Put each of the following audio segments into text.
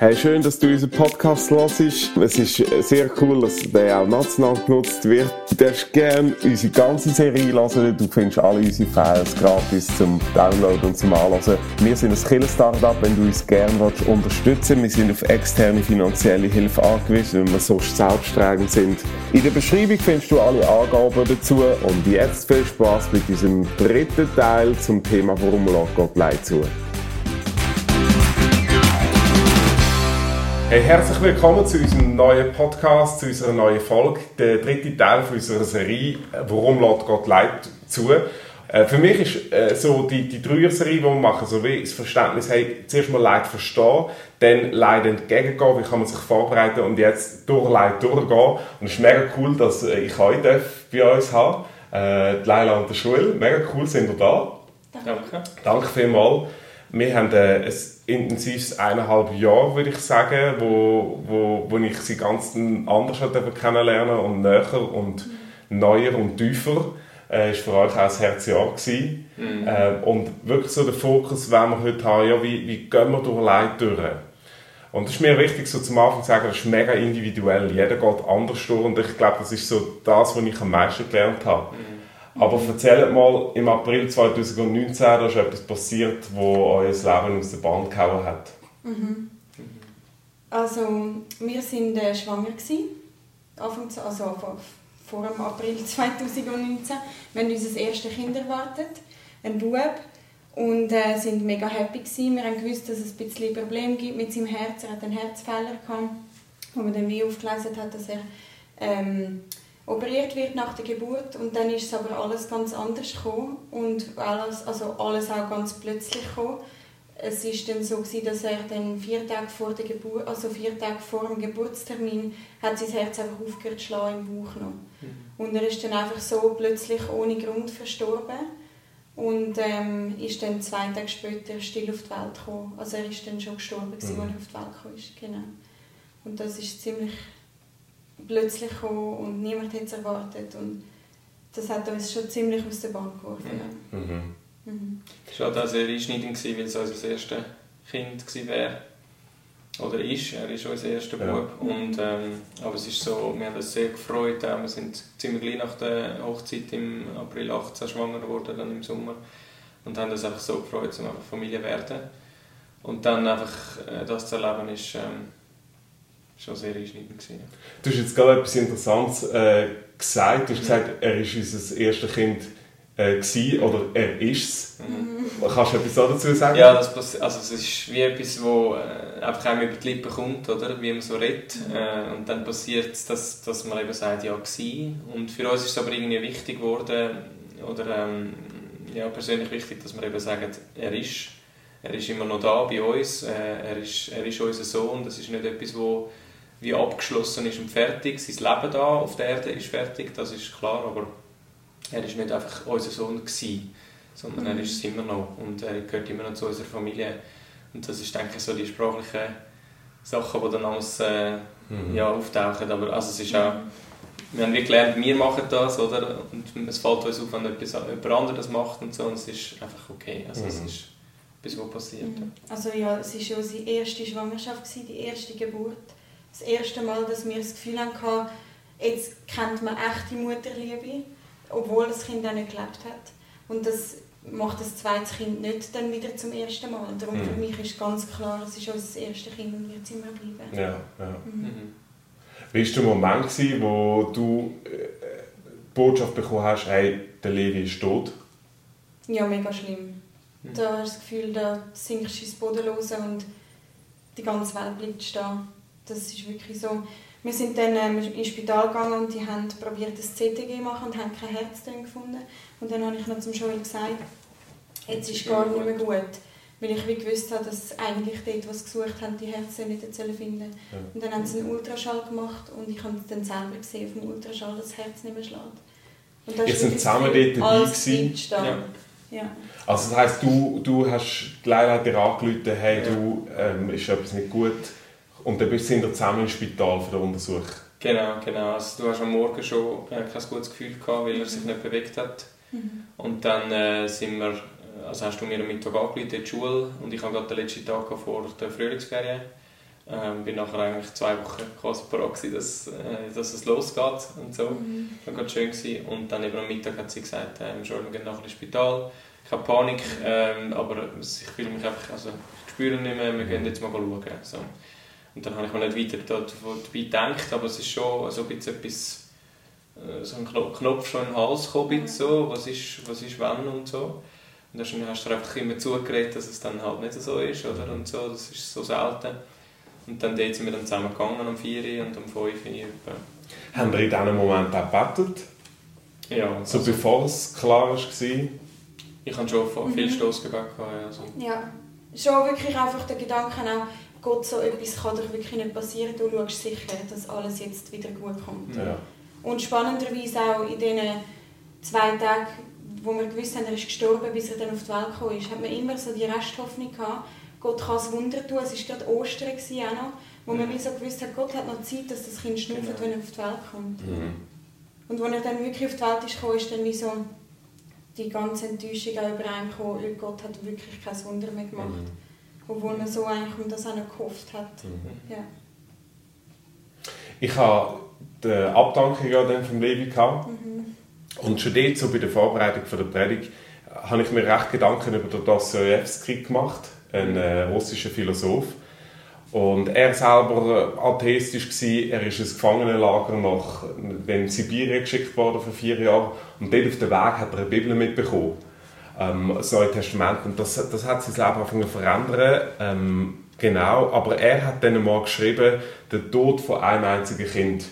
Hey, schön, dass du unseren Podcast hörst. Es ist sehr cool, dass der auch national genutzt wird. Du darfst gerne unsere ganze Serie hören. Du findest alle unsere Files gratis zum Downloaden und zum Anhören. Wir sind ein Killer-Startup, wenn du uns gerne unterstützen willst. Wir sind auf externe finanzielle Hilfe angewiesen, weil wir sonst selbsttragend sind. In der Beschreibung findest du alle Angaben dazu. Und jetzt viel Spaß mit diesem dritten Teil zum Thema Warum Gott Leid zu. Hey, herzlich willkommen zu unserem neuen Podcast, zu unserer neuen Folge, der dritte Teil von unserer Serie «Warum lässt Gott Leid zu?». Äh, für mich ist äh, so die, die Dreier-Serie, die wir machen, so wie das Verständnis, hey, zuerst mal Leid verstehen, dann Leid entgegengehen, wie kann man sich vorbereiten und jetzt durch Leid durchgehen. Und es ist mega cool, dass äh, ich heute bei uns habe, äh, die Leila und der Schule. Mega cool, sind wir da. Danke. Danke vielmals. Wir haben äh, ein intensives eineinhalb Jahr, würde ich sagen, wo, wo, wo ich sie ganz anders kennenlernen und näher und mhm. neuer und tiefer. Äh, ist für euch auch ein Herzjahr gewesen. Mhm. Äh, und wirklich so der Fokus, wenn wir heute haben, ja, wie, wie gehen wir durch Leid durch? Und es ist mir wichtig, so zum Anfang zu sagen, das ist mega individuell. Jeder geht anders durch und ich glaube, das ist so das, was ich am meisten gelernt habe. Mhm. Aber erzählt mal, im April 2019 da ist etwas passiert, wo euer Leben aus der Bahn gehauen hat. Mhm. Also, wir waren äh, schwanger. Gewesen, also vor, vor dem April 2019. Wir haben unser erstes Kind erwartet, ein Bub. Und äh, sind mega happy gewesen. Wir haben gewusst, dass es ein bisschen Probleme gibt mit seinem Herz. Er hat einen Herzfehler gehabt, wo man dann wie aufgelesen hat, dass er ähm, operiert wird nach der Geburt und dann ist es aber alles ganz anders gekommen und alles, also alles auch ganz plötzlich gekommen. Es ist dann so gewesen, dass er dann vier Tage vor der Geburt, also vier Tage vor dem Geburtstermin, hat sein Herz einfach aufgehört zu schlagen im Bauch noch. Mhm. Und er ist dann einfach so plötzlich ohne Grund verstorben und ähm, ist dann zwei Tage später still auf die Welt gekommen. Also er ist dann schon gestorben, mhm. als er auf die Welt gekommen ist. Genau. Und das ist ziemlich plötzlich gekommen und niemand hat es erwartet. Und das hat uns schon ziemlich aus der Bahn geworfen. Mhm. Mhm. Mhm. Es war auch sehr einschneidend, weil es unser erstes Kind wäre. Oder ist, er ist unser erster ja. Bub. Und, ähm, aber es ist so, wir haben uns sehr gefreut. Auch. Wir sind ziemlich gleich nach der Hochzeit im April 18 schwanger geworden, dann im Sommer. Und haben uns einfach so gefreut, um einfach Familie zu werden. Und dann einfach äh, das zu erleben, ist, ähm, schon sehr einschneidend. Gewesen. Du hast jetzt gerade etwas Interessantes äh, gesagt. Du hast gesagt, er war unser erstes Kind äh, gewesen, oder er ist es. Mhm. Kannst du etwas dazu sagen? Ja, das, also es ist wie etwas, das äh, einfach einem über die Lippen kommt, oder? wie man so redet. Mhm. Äh, und dann passiert es, dass, dass man eben sagt, ja, gewesen. Und für uns ist es aber irgendwie wichtig geworden, oder ähm, ja, persönlich wichtig, dass wir eben sagen, er ist er ist immer noch da bei uns, äh, er, ist, er ist unser Sohn, das ist nicht etwas, wo wie abgeschlossen ist und fertig. Sein Leben da auf der Erde ist fertig, das ist klar, aber er ist nicht einfach unser Sohn gewesen, sondern mhm. er ist es immer noch und er gehört immer noch zu unserer Familie. Und das ist, denke ich, so die sprachlichen Sachen, die dann alles äh, mhm. ja, auftauchen. Aber also es ist auch, wir haben wie gelernt, wir machen das, oder? Und es fällt uns auf, wenn etwas, jemand anderes das macht und so, und es ist einfach okay. Also mhm. es ist etwas, was passiert. Mhm. Also ja, es war ja unsere erste Schwangerschaft, die erste Geburt das erste Mal, dass wir das Gefühl hatten, jetzt kennt man echte Mutterliebe, obwohl das Kind auch nicht gelebt hat. Und das macht das zweite Kind nicht dann wieder zum ersten Mal. Darum mhm. für mich ist ganz klar, es ist unser erstes Kind und wird es immer bleiben. Ja, ja. Mhm. Wie war der Moment, gewesen, wo du äh, die Botschaft bekommen hast, hey, der Levi ist tot? Ja, mega schlimm. Mhm. Da hast du das Gefühl, da sinkst du ins Bodenlose und die ganze Welt bleibt stehen. Das ist wirklich so. Wir sind dann ähm, ins Spital gegangen und die haben probiert, das CTG zu machen und haben kein Herztöne gefunden. Und dann habe ich noch zum Joel gesagt, jetzt ist gar nicht mehr gut. Weil ich wie gewusst habe, dass eigentlich dort, was gesucht haben, die Herzen nicht finden ja. Und dann haben sie einen Ultraschall gemacht und ich habe dann selber gesehen auf dem Ultraschall, dass das Herz nicht mehr schlägt. Und das seid zusammen dort dabei gewesen? Ja. ja. Also das heisst, du, du hast die Leila dir angerufen, hey, ja. du, ähm, ist etwas nicht gut und dann sind wir zusammen im Spital für den Untersuch. Genau, genau. Also du hast am Morgen schon äh, kein gutes Gefühl gehabt, weil er sich nicht bewegt hat. Mhm. Und dann äh, sind wir, also hast du mir am Mittag angerufen in die Schule und ich habe gerade den letzten Tag vor der Frühlingsferien. Ähm, bin nachher eigentlich zwei Wochen quasi parat gewesen, dass, äh, dass es losgeht und so. Mhm. Das war schön gewesen. Und dann eben am Mittag hat sie gesagt, äh, wir gehen nachher ins Spital. Ich habe Panik, ähm, aber ich fühle mich einfach, also ich spüre nicht mehr, wir gehen jetzt mal schauen. So. Und dann habe ich mir nicht weiter dabei gedacht, aber es ist schon so ein bisschen etwas, äh, so ein Knopf schon in den Hals gekommen, so, was ist, was ist wann und so. Und dann hast du einfach immer zugeredet, dass es dann halt nicht so ist, oder? Und so, das ist so selten. Und dann dort sind wir dann zusammen gegangen, am 4 und um 5 Uhr. Haben wir in diesem Moment auch gebettelt? Ja. So also, bevor es klar war? Ich hatte schon viel mhm. Stossgebet. Also. Ja, schon wirklich einfach der Gedanke auch, Gott, so etwas kann doch wirklich nicht passieren. Du schaust sicher, dass alles jetzt wieder gut kommt. Ja. Und spannenderweise auch in diesen zwei Tagen, wo wir gewusst haben, er ist gestorben, bis er dann auf die Welt gekommen ist, hat man immer so die Resthoffnung gehabt, Gott kann es Wunder tun. Es war gerade Ostern auch noch, wo man wie so gewusst hat, Gott hat noch Zeit, dass das Kind schnauft, genau. wenn er auf die Welt kommt. Mhm. Und als er dann wirklich auf die Welt ist gekommen, ist dann wie so die ganze Enttäuschung auch über einen gekommen, Gott hat wirklich kein Wunder mehr gemacht. Mhm. Obwohl man so eigentlich um das auch noch gehofft hat. Mhm. Ja. Ich habe die Abdankung ja dann vom Levi gehabt. Mhm. Und schon dort, so bei der Vorbereitung der Predigt, habe ich mir recht Gedanken über den Dostoevsky gemacht ein äh, russischer Philosoph. Und er selber äh, atheistisch war, er ist ins Gefangenenlager nach in Sibirien geschickt worden für vier Jahre und dort auf dem Weg hat er eine Bibel mitbekommen, ähm, das Neue Testament und das, das hat sein Leben angefangen zu verändern, ähm, genau, aber er hat dann mal geschrieben, der Tod von einem einzigen Kind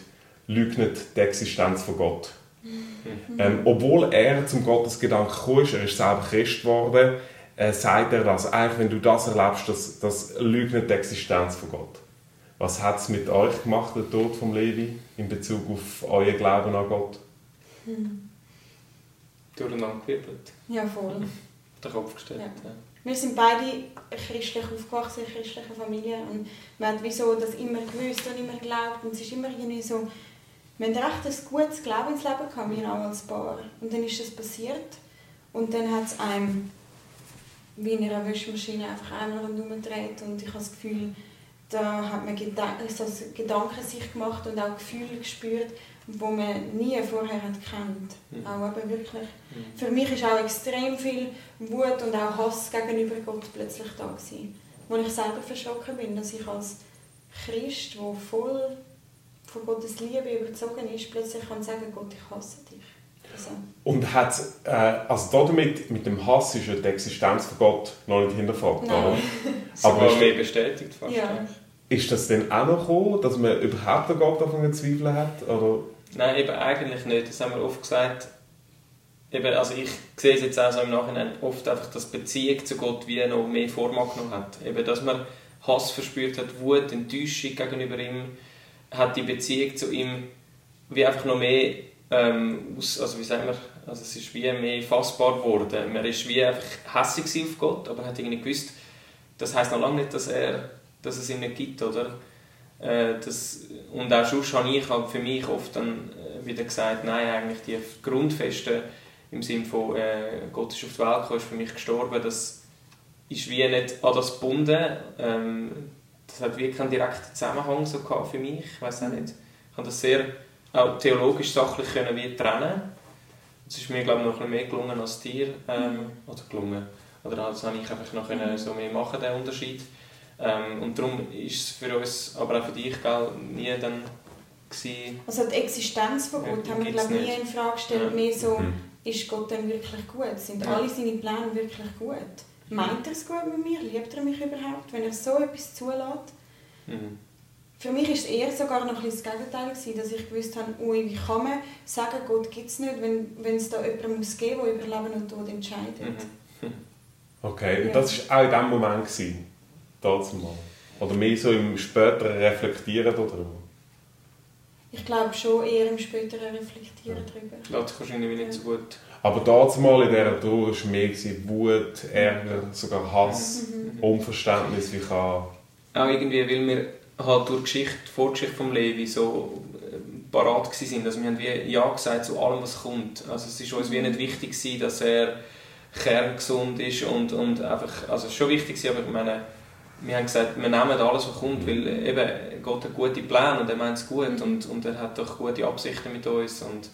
leugnet die Existenz von Gott. Mhm. Ähm, obwohl er zum Gottesgedanken kam, er ist selber Christ geworden, äh, sagt er das. Eigentlich, wenn du das erlebst, das, das leugnet die Existenz von Gott. Was hat es mit euch gemacht, der Tod von Levi, in Bezug auf euer Glauben an Gott? Hm. Durcheinander gewirbelt. Ja, voll. Den Kopf gestellt. Ja. Wir sind beide christlich aufgewachsen, in christlicher Familie. Und wir haben wieso das immer gewusst und immer geglaubt. Und es ist immer irgendwie so, wir haben recht ein gutes Glaubensleben gehabt, wir auch als Paar. Und dann ist das passiert. Und dann hat es einem wie in einer Wäschmaschine einfach einmal rundherum dreht und ich habe das Gefühl, da hat man Gedanken, so Gedanken sich gemacht und auch Gefühle gespürt, wo man nie vorher hat kennt. Mhm. Auch aber wirklich. Mhm. Für mich ist auch extrem viel Wut und auch Hass gegenüber Gott plötzlich da gewesen. Wo ich selber verschrocken bin, dass ich als Christ, der voll von Gottes Liebe überzogen ist, plötzlich kann sagen, Gott, ich hasse dich. Also. Und hat, äh, also damit, mit dem Hass ist ja die Existenz von Gott noch nicht hinterfragt, Nein. oder? Aber ist mehr bestätigt fast. Ja. Ist das denn auch noch gekommen, dass man überhaupt an Gott davon zu zweifeln hat? Oder? Nein, eben eigentlich nicht. Das haben wir oft gesagt. Eben, also ich sehe es jetzt auch so im Nachhinein oft einfach, dass Beziehung zu Gott wie noch mehr Form angenommen hat. Eben, dass man Hass verspürt hat, Wut, Enttäuschung gegenüber ihm, hat die Beziehung zu ihm wie einfach noch mehr ähm, aus, also wie sagen wir, also es ist wie mehr fassbar geworden. Man ist wie einfach hässlich auf Gott, aber hat irgendwie gewusst, das heißt noch lange nicht, dass, er, dass es ihn nicht gibt, oder? Äh, das, und auch sonst habe ich halt für mich oft dann äh, wieder gesagt, nein, eigentlich die Grundfeste im Sinne von äh, Gott ist auf die Welt gekommen, ist für mich gestorben, das ist wie nicht an das gebunden. Ähm, das hat wie keinen direkten Zusammenhang so für mich, ich weiß auch nicht. Ich habe das sehr auch theologisch sachlich können wir trennen. Das ist mir glaube ich noch ein mehr gelungen als dir ähm, mhm. oder gelungen oder das habe ich einfach noch können so mehr machen den Unterschied ähm, und darum ist es für uns aber auch für dich gell, nie dann gewesen, also die Existenz von Gott ja, haben wir glaube nie in Frage gestellt ja. mehr so mhm. ist Gott denn wirklich gut sind ja. alle seine Pläne wirklich gut meint er es gut mit mir liebt er mich überhaupt wenn er so etwas zulässt mhm. Für mich war es eher sogar noch ein das Gegenteil, gewesen, dass ich gewusst habe, ui, wie kann man sagen, Gott gibt es nicht, wenn, wenn es da jemanden muss geben muss, der über Leben und Tod entscheidet. Mhm. Okay, und das war auch in dem Moment, gewesen, mal. Oder mehr so im späteren Reflektieren darüber? Ich glaube schon eher im späteren Reflektieren ja. darüber. Lässt sich wahrscheinlich nicht so gut. Aber damals mal in dieser Tour war mehr Wut, Ärger, sogar Hass, mhm. Unverständnis, wie kann... Auch irgendwie, weil wir halt durch die Geschichte, die Vorgeschichte von Levi so äh, parat sind. Also wir haben wie Ja gesagt zu allem, was kommt. Also es ist uns wie nicht wichtig gewesen, dass er kerngesund ist und, und einfach, also es ist schon wichtig gewesen, aber ich meine, wir haben gesagt, wir nehmen alles, was kommt, weil eben Gott hat gute Pläne und er meint es gut und, und er hat doch gute Absichten mit uns und,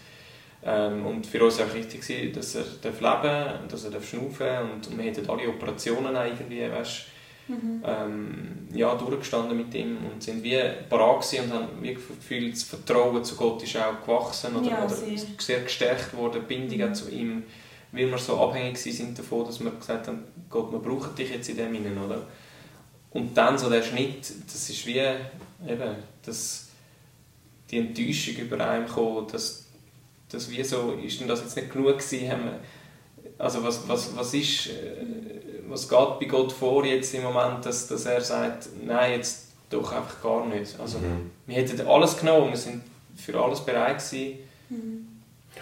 ähm, und für uns war auch wichtig, dass er leben darf, dass er schnaufen darf und, und wir hätten alle Operationen irgendwie, weißt, mhm. ähm, ja, durchgestanden mit ihm und sind wie parat und haben wie Gefühl, das Vertrauen zu Gott ist auch gewachsen oder, ja, oder sehr. gestärkt worden, die Bindung mhm. zu ihm, weil wir so abhängig sind davon, dass wir gesagt haben, Gott, wir brauchen dich jetzt in dem Innen, oder? Und dann so der Schnitt, das ist wie eben, das, die Enttäuschung über einen kam, dass, dass wie so, ist denn das jetzt nicht genug gewesen, haben wir, also was, was, was ist, äh, was geht bei Gott vor jetzt im Moment, dass, dass er sagt, nein, jetzt doch einfach gar nicht. Also mhm. wir hätten alles genommen, wir sind für alles bereit gewesen. Mhm.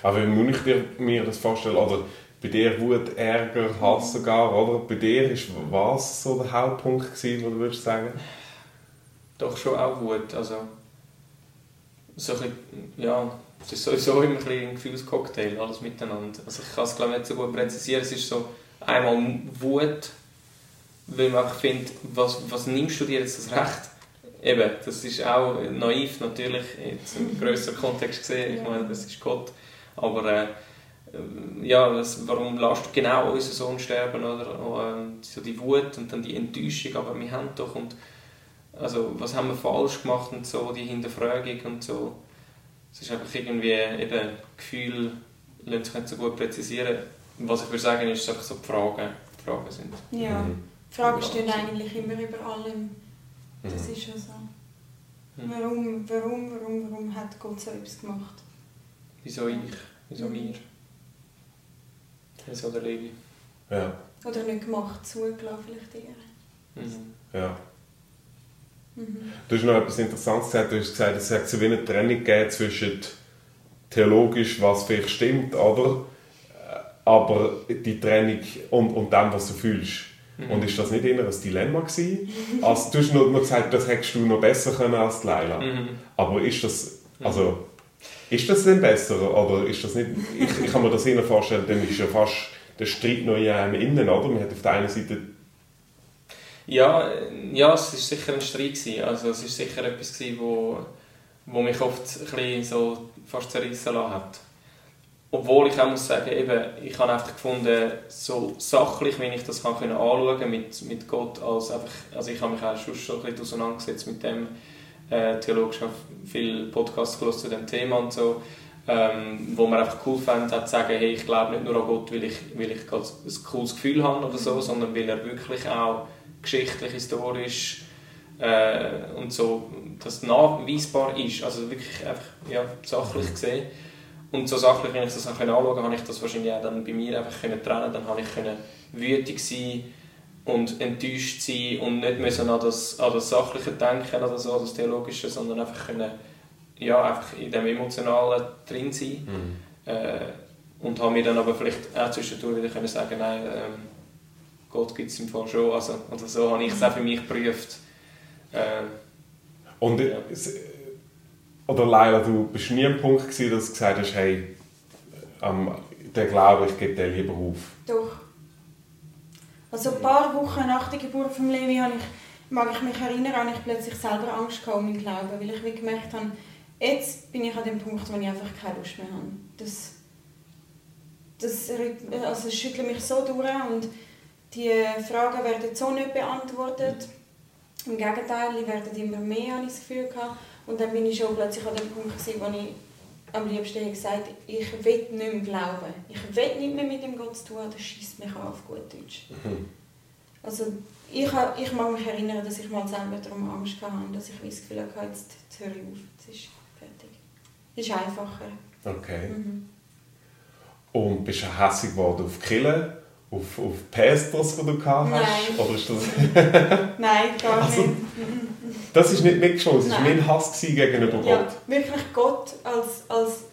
Aber wie muss ich mir das vorstellen, oder bei dir Wut, Ärger, Hass sogar, oder? Bei dir ist was so der Hauptpunkt gewesen, wo du würdest sagen? Doch schon auch Wut, also so ein bisschen, ja, es ist sowieso immer ein, ein Gefühlscocktail, alles miteinander. Also ich kann es glaube nicht so gut präzisieren, es ist so einmal Wut, weil man einfach findet, was, was nimmst du dir jetzt das Recht? Eben, das ist auch naiv natürlich, jetzt im grösseren Kontext gesehen, ich meine, das ist Gott, aber äh, ja, was, warum lässt du genau unseren Sohn sterben oder ähm, so die Wut und dann die Enttäuschung, aber wir haben doch und also was haben wir falsch gemacht und so, die Hinterfragung und so. Es ist einfach irgendwie eben Gefühl, lässt sich nicht so gut präzisieren. Was ich würde sagen, ist einfach so die Fragen, die Fragen sind. Ja, mhm. Fragen stehen eigentlich immer über allem. Das mhm. ist schon so. Mhm. Warum, warum, warum, warum hat Gott so etwas gemacht? Wieso ich? Wieso mhm. wir? Wieso der Levi? Ja. Oder nicht gemacht, zugelassen vielleicht eher. Mhm. Ja. Mhm. Du hast noch etwas Interessantes gesagt. Du hast gesagt, es hat so wie eine Trennung gegeben zwischen theologisch, was vielleicht stimmt, oder? aber die Trennung und, und dem, was du fühlst. Mhm. Und ist das nicht immer ein Dilemma gewesen? Also, du hast nur, gesagt, das hättest du noch besser können als Leila. Mhm. Aber ist das, also, ist das denn besser? Oder ist das nicht, ich, ich kann mir das eher vorstellen, dann ist ja fast der Streit noch in einem innen, oder? Man hat auf der einen Seite ja, ja, es war sicher ein Streit. Gewesen. Also es war sicher etwas, gewesen, wo, wo mich oft ein so fast zerrissen lassen hat. Obwohl ich auch muss sagen, eben, ich habe einfach gefunden, so sachlich, wie ich das kann können anschauen mit, mit Gott, als einfach, also ich habe mich auch schon ein bisschen auseinandergesetzt mit dem, äh, theologisch habe viele Podcasts zu dem Thema und so, ähm, wo man einfach cool fand, zu sagen, hey, ich glaube nicht nur an Gott, weil ich, weil ich ein cooles Gefühl habe oder so, sondern weil er wirklich auch geschichtlich, historisch äh, und so, das nachweisbar ist, also wirklich einfach ja, sachlich gesehen. Und so sachlich, wenn ich das anschauen konnte, habe ich das wahrscheinlich auch dann bei mir einfach trennen. Dann habe ich wütig sein und enttäuscht sein und nicht müssen an das, an das Sachliche denken, oder so, das Theologische, sondern einfach können, ja, einfach in dem Emotionalen drin sein. Mhm. Äh, und habe mir dann aber vielleicht auch zwischendurch wieder können sagen nein, ähm, Gott gibt es im Fall schon. Also, oder so habe ich es auch für mich geprüft. Äh, und ja. oder Leila, du bist nie am Punkt gewesen, dass du gesagt hast, hey, ähm, der Glaube, ich gebe den lieber auf. Doch. Also ein paar Wochen nach der Geburt von Levi habe ich, mag ich mich erinnern, habe ich plötzlich selber Angst gehabt um meinen Glauben, weil ich gemerkt habe, jetzt bin ich an dem Punkt, wo ich einfach keine Lust mehr habe. Das, das, also das schüttelt mich so durch und die Fragen werden so nicht beantwortet. Im Gegenteil, die werden immer mehr, habe ich das Gefühl gehabt. Und dann bin ich schon plötzlich an dem Punkt, wo ich am liebsten gesagt habe, ich will nicht mehr glauben. Ich will nicht mehr mit dem Gott zu tun, das schießt mich an auf gut Deutsch. Mhm. Also ich, ich mag mich erinnern, dass ich mal selber darum Angst hatte, dass ich das Gefühl hatte, jetzt, jetzt höre ich auf, es ist fertig. Es ist einfacher. Okay. Mhm. Und bist du hässlich geworden auf Killen? auf, auf Pastors, die du gehabt hast? Nein. Oder ist das Nein, gar also, nicht. Das war nicht mitgeschuldet, es war mein Hass gegenüber Gott. Ja, wirklich Gott als, als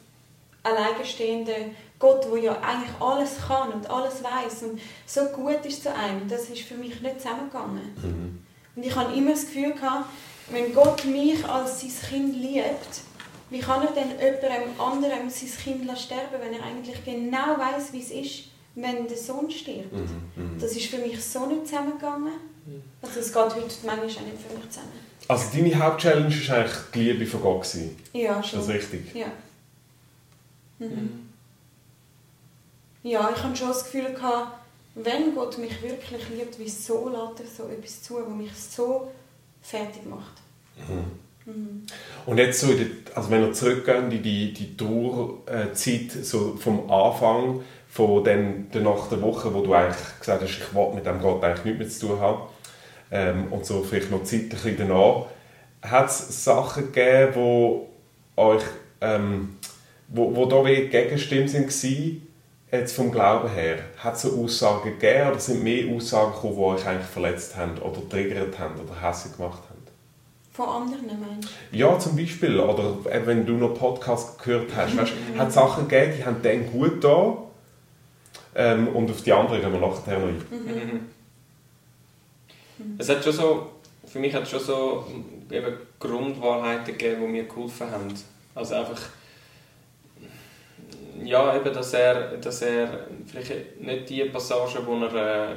alleinstehender Gott, der ja eigentlich alles kann und alles weiß und so gut ist zu einem, das ist für mich nicht zusammengegangen. Mhm. Und ich habe immer das Gefühl gehabt, wenn Gott mich als sein Kind liebt, wie kann er denn jemandem anderem sein Kind sterben, wenn er eigentlich genau weiß, wie es ist? wenn der Sohn stirbt. Mhm. Mhm. Das ist für mich so nicht zusammengegangen. Also es geht heute manchmal auch nicht für mich zusammen. Also deine Hauptchallenge war eigentlich die Liebe von Gott. Gewesen. Ja, Ist schon. das richtig? Ja. Mhm. Mhm. Ja, ich hatte schon das Gefühl, gehabt, wenn Gott mich wirklich liebt, wieso lässt er so etwas zu, was mich so fertig macht? Mhm. Und jetzt so, in der, also wenn wir zurückgehen in die, die Trauerzeit, so vom Anfang, von den, der nach der Woche, wo du eigentlich gesagt hast, ich will mit dem Gott eigentlich nichts mehr zu tun haben, ähm, und so vielleicht noch Zeit ein bisschen danach, hat es Sachen gegeben, wo euch, ähm, wo, wo da wie Gegenstimmen sind gewesen, jetzt vom Glauben her? Hat es so Aussagen gegeben oder sind mehr Aussagen gekommen, die euch eigentlich verletzt haben oder triggert haben oder hässlich gemacht haben? Von anderen meinst Ja, zum Beispiel. Oder äh, wenn du noch Podcast gehört hast. Weißt, hat Sachen gegeben, die haben dann gut da. Ähm, und auf die anderen gehen wir nachher noch ein. Mhm. Es hat schon so, für mich hat es schon so eben Grundwahrheiten gegeben, die mir geholfen haben. Also einfach, ja, eben, dass er, dass er vielleicht nicht die Passagen, wo er, äh,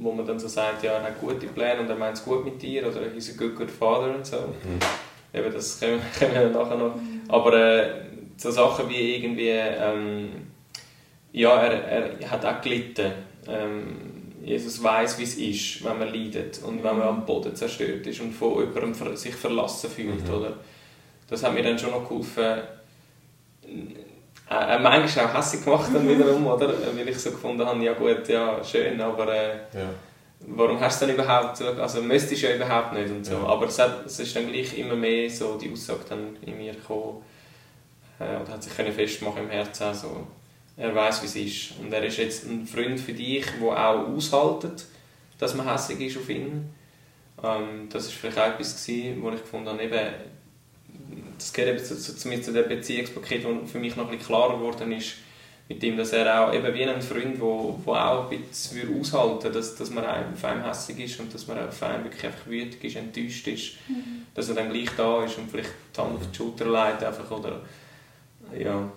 wo man dann so sagt, ja, er hat gute Pläne und er meint es gut mit dir oder he's a good, good father und so. Eben, das können, können wir nachher noch. Aber äh, so Sachen wie irgendwie, ähm, ja, er, er hat auch gelitten. Ähm, Jesus weiß, wie es ist, wenn man leidet und wenn man am Boden zerstört ist und von jemandem sich verlassen fühlt. Mhm. Oder? Das hat mir dann schon noch geholfen. Äh, äh, manchmal auch hässlich gemacht dann wiederum, oder? Weil ich so gefunden habe, ja gut, ja, schön, aber äh, Ja. warum hast du dann überhaupt, so- also müsstest du ja überhaupt nicht und so. Ja. Aber es, hat, es ist dann gleich immer mehr so die Aussage dann in mir gekommen äh, und hat sich können festmachen im Herzen so. Er weiß, wie es ist und er ist jetzt ein Freund für dich, der auch aushaltet, dass man hässlich ist auf ihn. Ähm, das ist vielleicht auch etwas gewesen, wo ich gefunden habe, eben, das gehört eben zu, zu, zu, zu dem Beziehungspaket, das für mich noch ein bisschen klarer geworden ist, mit ihm, dass er auch eben wie ein Freund, wo, wo auch ein bisschen aushalten dass, dass man einem auf einem hässlich ist und dass man auf einen wirklich einfach wütend ist, enttäuscht ist, dass er dann gleich da ist und vielleicht die Hand auf die Schulter legt einfach, oder ja.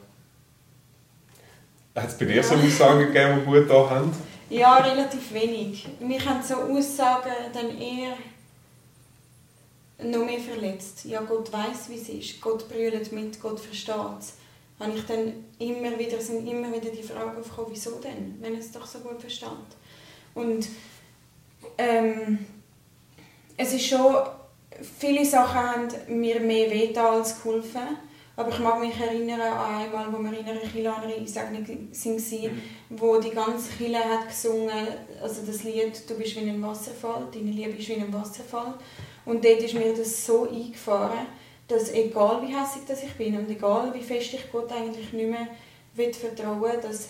Hat es bei dir so Aussagen gegeben, die gut da haben? Ja, relativ wenig. Mich haben so Aussagen dann eher noch mehr verletzt. Ja, Gott weiß, wie es ist. Gott brüllt mit, Gott versteht es. Habe ich dann immer wieder, sind immer wieder die Fragen aufgekommen, wieso denn, wenn er es doch so gut versteht. Und ähm, es ist schon, viele Sachen haben mir mehr wehgetan als geholfen. Aber ich mag mich erinnern an einmal, wo wir in einer Kirche Einsegnung waren, wo die ganze Kirche hat gesungen, also das Lied «Du bist wie ein Wasserfall», «Deine Liebe ist wie ein Wasserfall». Und dort ist mir das so eingefahren, dass egal wie hässlich dass ich bin und egal wie fest ich Gott eigentlich nicht mehr will vertrauen dass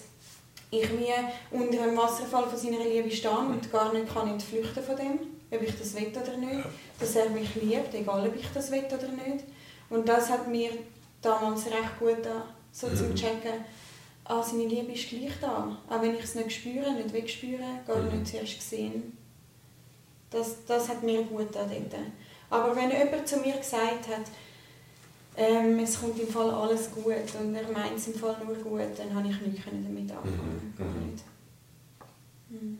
ich mir unter einem Wasserfall von seiner Liebe stehe und gar nicht kann entflüchten von dem, ob ich das will oder nicht. Dass er mich liebt, egal ob ich das will oder nicht. Und das hat mir damals recht gut da, so zum checken, ah, seine Liebe ist gleich da. Auch wenn ich es nicht spüre, nicht wegspüre, gar Mhm. nicht zuerst gesehen. Das, das hat mir gut da dort. Aber wenn jemand zu mir gesagt hat, ähm, es kommt im Fall alles gut und er meint es im Fall nur gut, dann habe ich nichts damit anfangen. Mhm, Gar mhm. nicht. Mhm.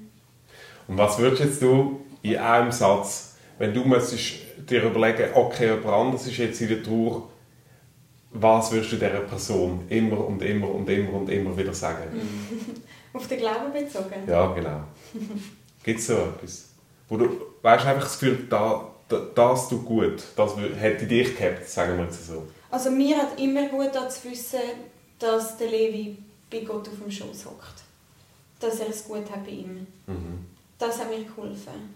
Und was würdest jetzt du in einem Satz, wenn du müsstest dir überlegen, okay, jemand anderes ist jetzt in der Trauer, was würdest du dieser Person immer und immer und immer und immer wieder sagen? Auf den Glauben bezogen? Ja, genau. Gibt es so etwas? Wo du weißt, einfach das Gefühl, da, da, das tut gut, das hätte dich gehabt, sagen wir jetzt so. Also mir hat immer gut zu wissen, dass der Levi bei Gott auf dem Schoß hockt. Dass er es gut hat bei ihm. Mhm. Das hat mir geholfen.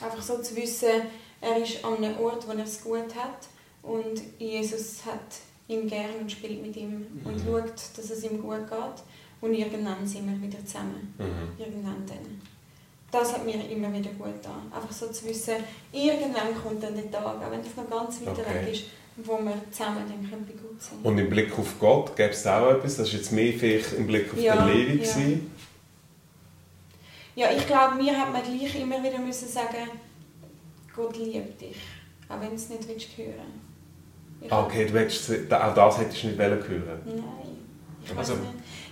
Einfach so zu wissen, er ist an einem Ort, wo er es gut hat und Jesus hat ihn gern und spielt mit ihm und Mhm. schaut, dass es ihm gut geht und irgendwann sind wir wieder zusammen. Mhm. Irgendwann dann. Das hat mir immer wieder gut getan. Einfach so zu wissen, irgendwann kommt dann der Tag, auch wenn es noch ganz weit Okay. weg ist, wo wir zusammen dann können Gott sein Und im Blick auf Gott gäbe es auch etwas, das ist jetzt mehr vielleicht im Blick auf Ja, den Levi. ja. gewesen. Ja, ich glaube, mir hat man gleich immer wieder müssen sagen, Gott liebt dich, auch wenn du es nicht willst hören. Ich Ah, okay, du hättest, auch das hättest du nicht wollen hören Nein. Ich, also,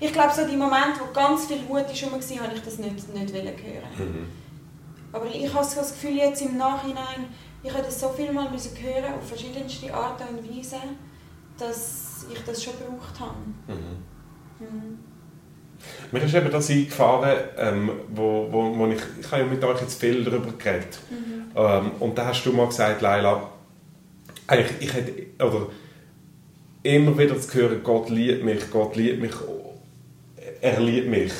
ich glaube, so die Momente, wo ganz viel Wut war, habe ich das nicht, nicht hören mhm. Aber ich habe das Gefühl, jetzt im Nachhinein, ich habe das so viel Mal müssen hören, auf verschiedenste Arten und Weisen, dass ich das schon gebraucht habe. Mhm. Mhm. Mir ist eben das eingefahren, ähm, wo, wo, wo ich, ich habe ja mit euch jetzt viel darüber geredet. Mhm. Ähm, und da hast du mal gesagt, Leila, eigentlich, ich hätte, oder immer wieder zu hören, Gott liebt mich, Gott liebt mich, er liebt mich.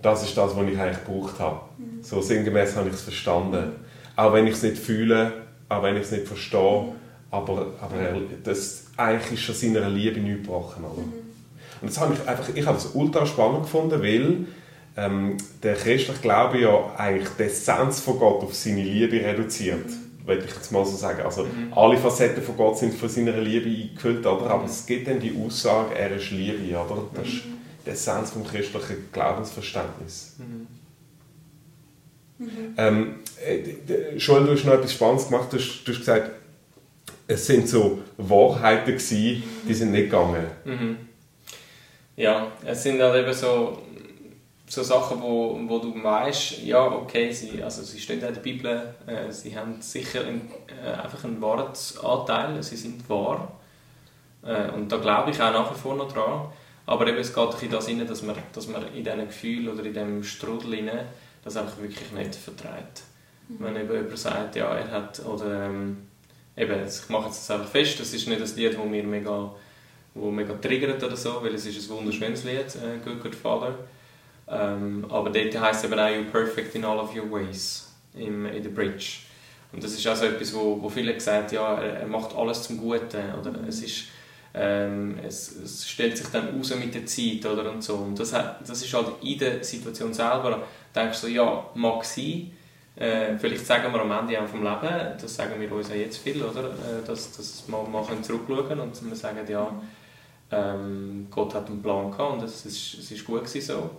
Das ist das, was ich eigentlich gebraucht habe. Mhm. So sinngemäß habe ich es verstanden. Auch wenn ich es nicht fühle, auch wenn ich es nicht verstehe, mhm. aber, aber er, das, eigentlich ist schon seiner Liebe nicht gebrochen. Oder? Mhm. Und das habe ich einfach, ich habe es ultra spannend gefunden, weil ähm, der christliche Glaube ja eigentlich die Essenz von Gott auf seine Liebe reduziert. Mhm. Würde ich jetzt mal so sagen. Also mhm. alle Facetten von Gott sind von seiner Liebe eingefüllt, oder? aber es gibt dann die Aussage, er ist Liebe. Oder? Das ist mhm. die Essenz vom christlichen Glaubensverständnis. Mhm. Mhm. Ähm, äh, Joel, du hast noch etwas Spannendes gemacht. Du hast, du hast gesagt, es sind so Wahrheiten gewesen, die sind nicht gegangen. Mhm. Ja, es sind halt eben so, so Sachen, wo, wo du weißt, ja, okay, sie, also sie stehen in der Bibel, äh, sie haben sicher ein, äh, einfach einen Wahrheitsanteil, sie sind wahr. Äh, und da glaube ich auch nach wie vor noch dran. Aber eben, es geht in das rein, dass man, dass man in diesem Gefühl oder in diesem Strudel rein, das einfach wirklich nicht vertreibt. Mhm. Wenn eben jemand sagt, ja, er hat, oder ähm, eben, ich mache jetzt einfach fest, das ist nicht das Lied, das mir mega wo mega triggert oder so, weil es ist ein wunderschönes Lied, äh, Good Good Father. Ähm, aber dort heisst es eben auch «You're perfect in all of your ways» im, in der Bridge. Und das ist also etwas, wo, wo viele gesagt ja, er, macht alles zum Guten oder es ist ähm, es, es, stellt sich dann raus mit der Zeit oder und so. Und das, das ist halt in der Situation selber, denkst du ja, mag sein, äh, vielleicht sagen wir am Ende auch vom Leben, das sagen wir uns ja jetzt viel, oder? Äh, dass, dass wir mal zurückschauen und wir sagen, ja, ähm, Gott hat einen Plan gehabt und es ist, es ist gut so.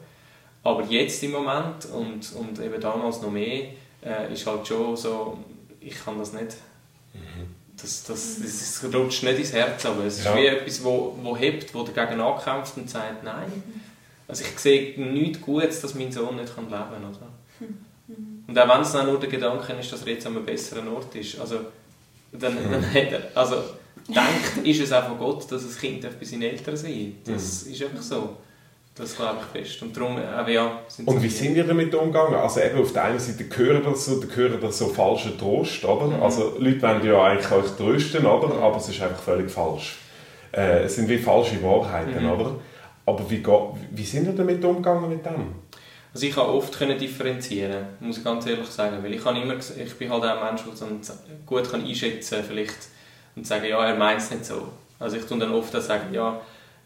Aber jetzt im Moment und, und eben damals noch mehr, äh, ist halt schon so, ich kann das nicht. Mhm. Das, das, das, das rutscht nicht ins Herz, aber es ist ja. wie etwas, wo, wo hebt, wo dagegen ankämpft und sagt, nein. Also ich sehe nichts Gutes, dass mein Sohn nicht leben kann. Oder? Und auch wenn es nur der Gedanke ist, dass er jetzt an einem besseren Ort ist, also dann, dann hat er, also denkt, ist es auch von Gott, dass das Kind bei seinen Eltern sein Das mhm. ist einfach so. Das glaube ich fest. Und darum, äh, ja, Und wie sind wir damit umgegangen? Also eben auf der einen Seite hören das so, hören das so falscher Trost, oder? Mhm. Also Leute wollen ja eigentlich euch trösten, oder? Aber es ist einfach völlig falsch. Äh, es sind wie falsche Wahrheiten, mhm. oder? Aber wie, wie sind wir damit umgegangen mit dem? Also ich habe oft können differenzieren, muss ich ganz ehrlich sagen, weil ich, habe immer, ich bin halt auch ein Mensch, der gut kann einschätzen vielleicht und sagen, ja, er meint es nicht so. Also ich tue dann oft sagen, ja,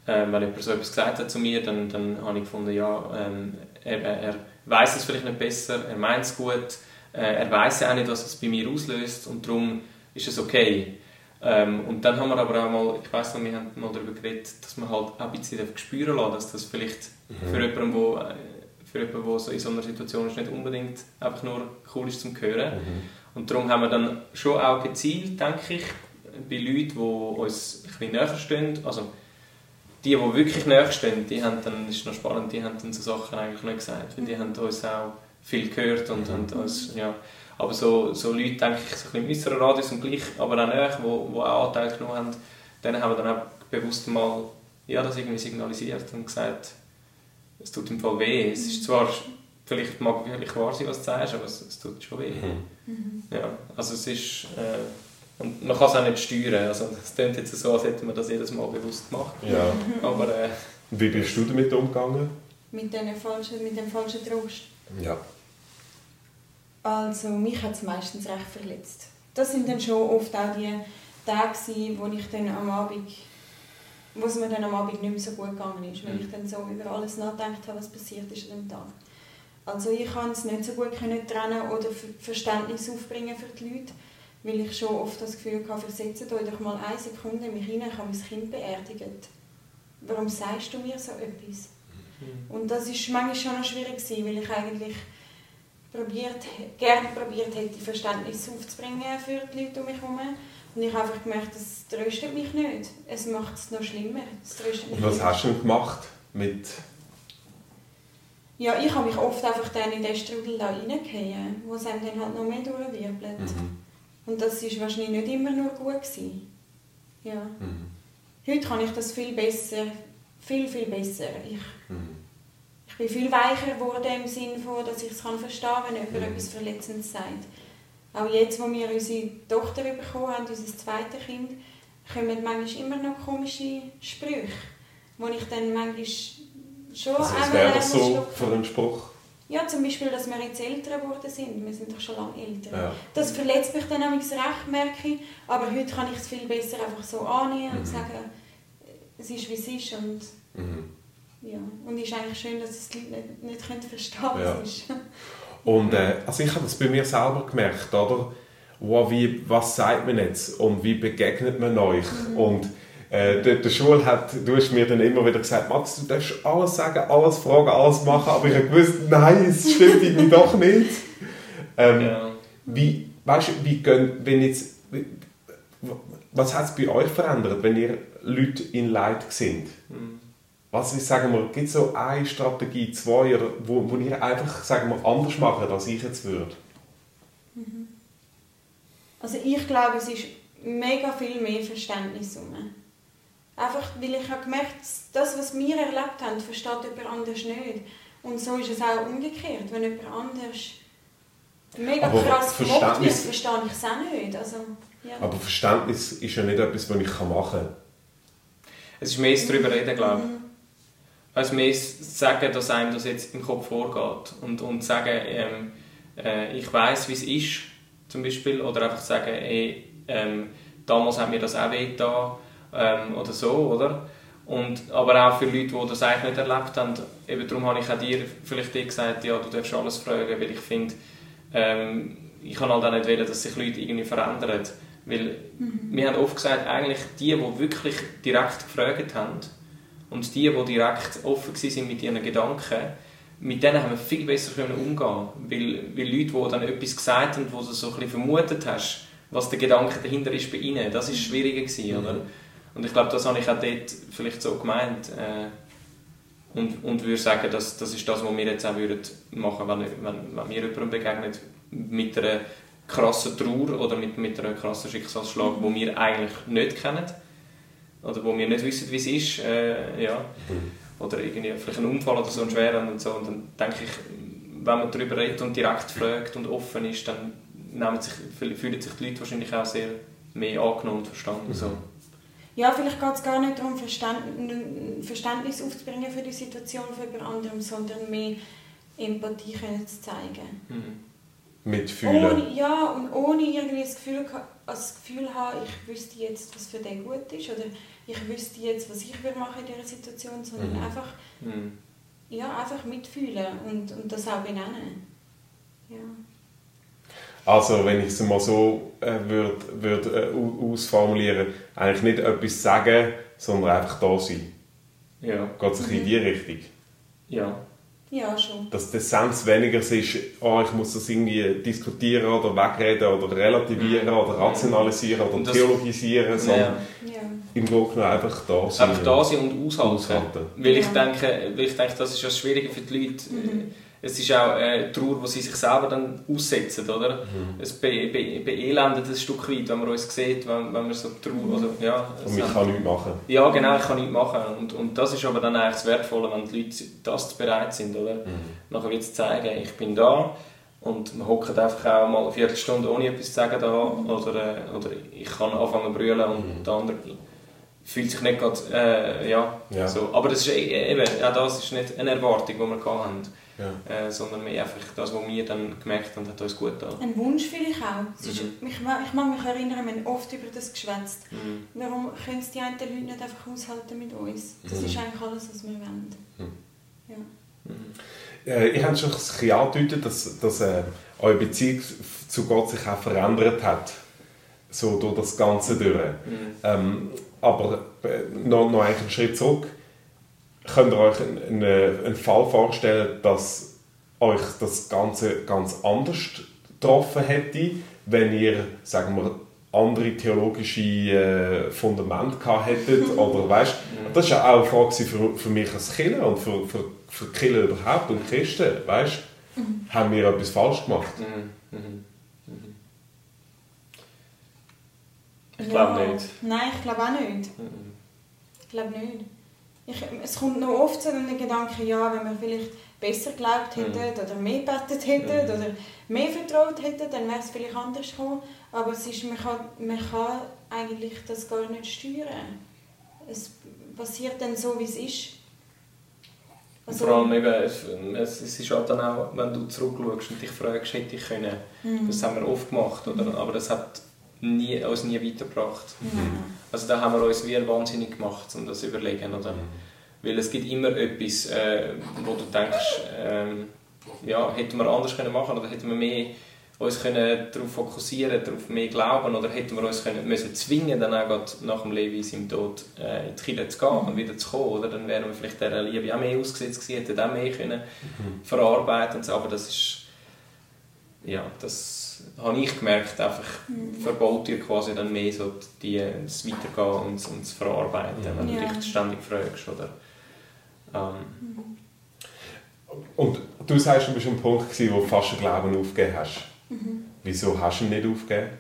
äh, wenn jemand so etwas gesagt hat zu mir, dann, dann habe ich gefunden, ja, ähm, er, er weiß es vielleicht nicht besser, er meint es gut, äh, er weiß ja auch nicht, was es bei mir auslöst und darum ist es okay. Ähm, und dann haben wir aber auch mal, ich weiß noch, wir haben mal darüber geredet, dass man halt auch ein bisschen spüren lassen dass das vielleicht mhm. für jemanden, der für jemanden, der so in so einer Situation ist, nicht unbedingt einfach nur cool ist zum Hören. Mhm. Und darum haben wir dann schon auch gezielt, denke ich, bei Leuten, die uns ein bisschen näher stehen, also die, die wirklich näher stehen, die haben dann, das ist noch spannend, die haben dann so Sachen eigentlich nicht gesagt, weil die haben uns auch viel gehört und, und uns, ja, aber so, so Leute, denke ich, so ein bisschen im äußeren Radius und gleich, aber auch näher, die, die auch Anteil genommen haben, denen haben wir dann auch bewusst mal ja, das irgendwie signalisiert und gesagt, es tut im Fall weh. Es ist zwar, vielleicht mag wirklich wahr sein, was du sagst, aber es, es tut schon weh. Mhm. Ja, also es ist, äh, und man kann es auch nicht steuern. Also es klingt jetzt so, als hätte man das jedes Mal bewusst gemacht. Ja. Aber, äh, Wie bist du damit umgegangen? Mit, falschen, mit dem falschen Trost? Ja. Also mich hat es meistens recht verletzt. Das sind dann schon oft auch die Tage, wo ich dann am Abend wo es mir dann am Abend nicht mehr so gut gegangen ist, weil ich dann so über alles nachgedacht habe, was passiert ist an dem Tag. Also ich kann es nicht so gut können trennen oder Verständnis aufbringen für die Leute, weil ich schon oft das Gefühl habe, versetzt euch doch mal eine Sekunde in mich hinein, ich habe mein Kind beerdigt. Warum sagst du mir so etwas? Mhm. Und das ist manchmal schon noch schwierig gewesen, weil ich eigentlich probiert, gerne probiert hätte, Verständnis aufzubringen für die Leute um mich herum. Und ich habe einfach gemerkt, das tröstet mich nicht. Es macht es noch schlimmer. Und was hast du denn gemacht? mit... Ja, ich habe mich oft einfach dann in den Strudel da reingefallen, wo es einem dann halt noch mehr durchwirbelt. Mhm. Und das war wahrscheinlich nicht immer nur gut. Gewesen. Ja. Mhm. Heute kann ich das viel besser, viel, viel besser. Ich, Mhm. ich bin viel weicher geworden im Sinne von, dass ich es kann verstehen kann, wenn jemand Mhm. etwas Verletzendes sagt. Auch jetzt, wo wir unsere Tochter bekommen haben, unser zweites Kind, kommen manchmal immer noch komische Sprüche, wo ich dann manchmal schon Also, einmal wäre so schlucke. für ein Spruch? Ja, zum Beispiel, dass wir jetzt älter geworden sind. Wir sind doch schon lange älter. Ja. Das verletzt mich dann manchmal recht, merke ich. Aber heute kann ich es viel besser einfach so annehmen Mhm. und sagen, es ist wie es ist. Und, Mhm. ja. und es ist eigentlich schön, dass es die Leute nicht, nicht können verstehen können, Ja. ist. Und äh, also ich habe das bei mir selber gemerkt, oder? Wow, wie, was sagt man jetzt und wie begegnet man euch? Mhm. Und äh, der, der Schul hat, du hast mir dann immer wieder gesagt, Max, du darfst alles sagen, alles fragen, alles machen, aber ich habe gewusst, nein, es stimmt irgendwie doch nicht. Ähm, Ja. Wie, weißt du, wie gehen, wenn jetzt, was hat es bei euch verändert, wenn ihr Leute in Leid sind? Mhm. Was ist, sagen wir, gibt es so eine Strategie, zwei, oder wo, wo ihr einfach, sagen wir, anders macht, als ich jetzt würde? Also ich glaube, es ist mega viel mehr Verständnis rum. Einfach, weil ich habe gemerkt, das, was wir erlebt haben, versteht jemand anders nicht. Und so ist es auch umgekehrt. Wenn jemand anders mega Aber krass gemobbt wird, Verständnis- verstehe ich es auch nicht. Also, ja. Aber Verständnis ist ja nicht etwas, was ich machen kann. Es ist mehr das darüber reden, glaube ich. Mhm. Also mehr sagen, dass einem das jetzt im Kopf vorgeht. Und, und sagen, ähm, äh, ich weiß, wie es ist, zum Beispiel. Oder einfach sagen, ey, ähm, damals hat mir das auch wehgetan. Ähm, oder so, oder? Und, aber auch für Leute, die das eigentlich nicht erlebt haben. Eben darum habe ich auch dir vielleicht dir gesagt, ja, du darfst alles fragen, weil ich finde, ähm, ich kann halt auch nicht wollen, dass sich Leute irgendwie verändern. Weil wir haben oft gesagt, eigentlich die, die wirklich direkt gefragt haben, und die, die direkt offen waren mit ihren Gedanken, mit denen haben wir viel besser können umgehen Weil, weil Leute, die dann etwas gesagt haben, wo du so ein bisschen vermutet hast, was der Gedanke dahinter ist bei ihnen, das ist schwieriger gewesen, oder? Und ich glaube, das habe ich auch dort vielleicht so gemeint. Äh, und, und würde sagen, dass, das ist das, was wir jetzt auch würden machen würden, wenn, wenn, wenn mir jemandem begegnet mit einer krassen Trauer oder mit, mit einem krassen Schicksalsschlag, wo wir eigentlich nicht kennen oder wo wir nicht wissen, wie es ist, äh, ja. oder irgendwie vielleicht ein Unfall oder so ein schwerer und so. Und dann denke ich, wenn man darüber redet und direkt fragt und offen ist, dann sich, fühlen sich die Leute wahrscheinlich auch sehr mehr angenommen und verstanden. So. Ja, vielleicht geht es gar nicht darum, Verständ- Verständnis aufzubringen für die Situation von jemand anderem, sondern mehr Empathie können zu zeigen. Mhm. Mitfühlen. Ohne, ja, und ohne irgendwie das Gefühl, geha- das Gefühl haben, ich wüsste jetzt, was für den gut ist, oder ich wüsste jetzt, was ich würde machen in dieser Situation, sondern Mhm. einfach, Mhm. ja, einfach mitfühlen und, und das auch benennen. Ja. Also, wenn ich es mal so äh, würde würd, äh, au- ausformulieren, eigentlich nicht etwas sagen, sondern einfach da sein. Ja. Geht es ein bisschen in die Richtung? Ja. ja, schon. Dass der Sens weniger ist, oh, ich muss das irgendwie diskutieren oder wegreden oder relativieren oder rationalisieren oder das- theologisieren, sondern ja. Ja. im Grunde genommen einfach da sein. Einfach da sein und aushalten. Aushalten. Weil, ich Ja. denke, weil ich denke, das ist ja das Schwierige für die Leute. Mhm. Es ist auch äh, Trauer, die sie sich selber dann aussetzen, oder? Mhm. Es be be beelendet ein Stück weit, wenn man uns sieht, wenn, wenn wir so Trauer... Also, ja, es Und ich hat- kann nichts machen. Ja, genau, ich kann nichts machen. Und, und das ist aber dann eigentlich das Wertvolle, wenn die Leute das bereit sind, oder? Mhm. Nachher wird zu zeigen, ich bin da und man hockt einfach auch mal eine Viertelstunde ohne etwas zu sagen da oder, äh, oder ich kann anfangen zu brüllen und Mhm. der andere fühlt sich nicht gerade, äh, ja, Ja. so. Aber das ist e- eben, auch das ist nicht eine Erwartung, die wir hatten, Ja. äh, sondern mehr einfach das, was wir dann gemerkt haben, hat uns gut getan. Ein Wunsch vielleicht auch. Mhm. ich, ich mag mich erinnern, wir haben oft über das geschwätzt. Mhm. Warum können es die einen Leute nicht einfach aushalten mit uns? Das Mhm. ist eigentlich alles, was wir wollen. Mhm. Ja. Mhm. Äh, ihr habt schon ein bisschen angedeutet, dass, dass äh, eure Beziehung zu Gott sich auch verändert hat. So durch das Ganze durch. Mhm. Ähm, aber äh, noch, noch einen Schritt zurück. Könnt ihr euch einen, einen, Fall vorstellen, dass euch das Ganze ganz anders getroffen hätte, wenn ihr, sagen wir, andere theologische äh, Fundamente gehabt hättet? Oder weißt. Das war auch eine Frage für, für mich als Kind und für, für, für die Kinder überhaupt und Christen. Weißt mhm. haben wir etwas falsch gemacht? Mhm. Mhm. Ich glaube ja. nicht. Nein, ich glaube auch nicht. Ich glaube nicht. Ich, es kommt noch oft zu den Gedanken, ja, wenn wir vielleicht besser geglaubt hätten mhm. oder mehr gebetet hätten mhm. oder mehr vertraut hätten, dann wäre es vielleicht anders gekommen. Aber es ist, man, kann, man kann eigentlich das gar nicht steuern. Es passiert dann so, wie es ist. Also, vor allem eben, es, es ist halt dann auch, wenn du zurückschaust und dich fragst, hätte ich können, mhm. das haben wir oft gemacht, oder? Aber das hat nie, uns nie weitergebracht. Mhm. Also da haben wir uns wie wahnsinnig gemacht, um das zu überlegen. Oder? Mhm. Weil es gibt immer etwas, äh, wo du denkst, ähm, ja, hätten wir anders können machen oder hätten wir mehr uns können darauf fokussieren, darauf mehr glauben oder hätten wir uns können, müssen zwingen, dann auch nach dem Levi seinem Tod äh, in die Kirche zu gehen und wieder zu kommen, oder? Dann wären wir vielleicht dieser Liebe auch mehr ausgesetzt gewesen, hätten auch mehr können mhm. verarbeiten können, aber das ist, ja, das habe ich gemerkt, einfach mhm. verbaut dir quasi dann mehr so die, das Weitergehen und, und das Verarbeiten, mhm. wenn du ja. dich ständig fragst, oder? Ähm, und du sagst, du bist ein Punkt, wo du fast den Glauben aufgegeben hast. Mhm. Wieso hast du ihn nicht aufgegeben?